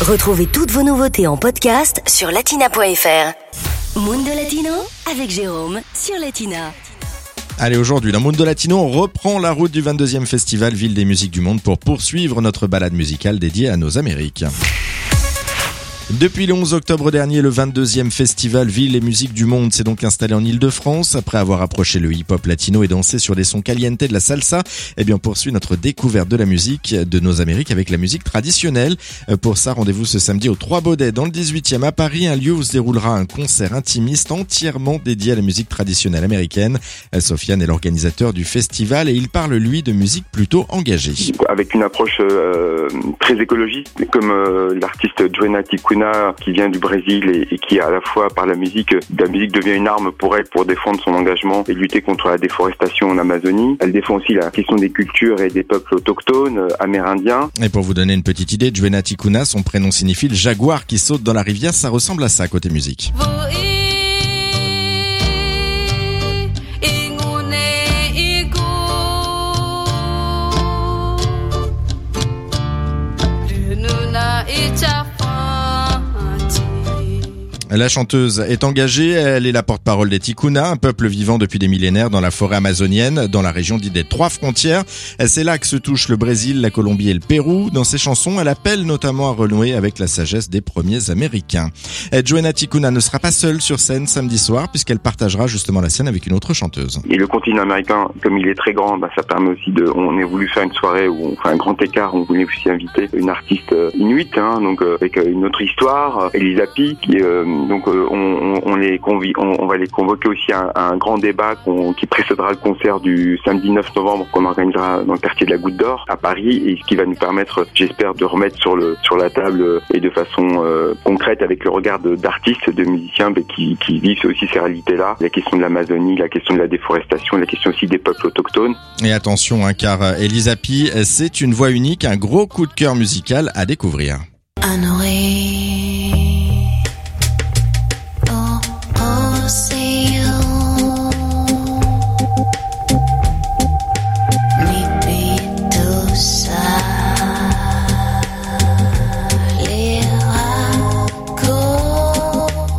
Retrouvez toutes vos nouveautés en podcast sur latina.fr. Mundo Latino avec Jérôme sur Latina. Allez, aujourd'hui, dans Mundo Latino, on reprend la route du 22e festival Ville des musiques du monde pour poursuivre notre balade musicale dédiée à nos Amériques. Depuis le 11 octobre dernier, le 22e festival Ville et Musique du Monde s'est donc installé en Ile-de-France. Après avoir approché le hip-hop latino et dansé sur des sons caliente de la salsa, eh bien, on poursuit notre découverte de la musique de nos Amériques avec la musique traditionnelle. Euh, Pour ça, rendez-vous ce samedi au Trois Baudets dans le 18e à Paris, un lieu où se déroulera un concert intimiste entièrement dédié à la musique traditionnelle américaine. Euh, Sofiane est l'organisateur du festival et il parle, lui, de musique plutôt engagée. avec une approche euh, très comme l'artiste Ticuna qui vient du Brésil et, et, qui à la fois par la musique, la musique devient une arme pour elle pour défendre son engagement et lutter contre la déforestation en Amazonie. Elle défend aussi la question des cultures et des peuples autochtones euh, amérindiens. Et pour vous donner une petite idée, Joanna Ticuna, son prénom signifie le jaguar qui saute dans la rivière, ça ressemble à ça côté musique. La chanteuse est engagée, elle est la porte-parole des Tikuna, un peuple vivant depuis des millénaires dans la forêt amazonienne, dans la région dite des Trois Frontières. C'est là que se touchent le Brésil, la Colombie et le Pérou. Dans ses chansons, elle appelle notamment à renouer avec la sagesse des premiers Américains. Joanna Tikuna ne sera pas seule sur scène samedi soir, puisqu'elle partagera justement la scène avec une autre chanteuse. Et le continent américain, comme il est très grand, bah, ça permet aussi de... On a voulu faire une soirée où on fait un grand écart, on voulait aussi inviter une artiste inuite, hein, donc euh, avec une autre histoire, Elisa Pi, qui. Euh, donc euh, on, on, les convie, on, on, va les convoquer aussi à, à un grand débat qui précédera le concert du samedi 9 novembre qu'on organisera dans le quartier de la Goutte d'Or à Paris et ce qui va nous permettre, j'espère, de remettre sur le sur la table et de façon euh, concrète avec le regard d'artistes, de, de, musiciens mais qui, qui vivent aussi ces réalités-là, la question de l'Amazonie, la question de la déforestation, la question aussi des peuples autochtones. Et attention, hein, car Elisa Pi, c'est une voix unique, un gros coup de cœur musical à découvrir.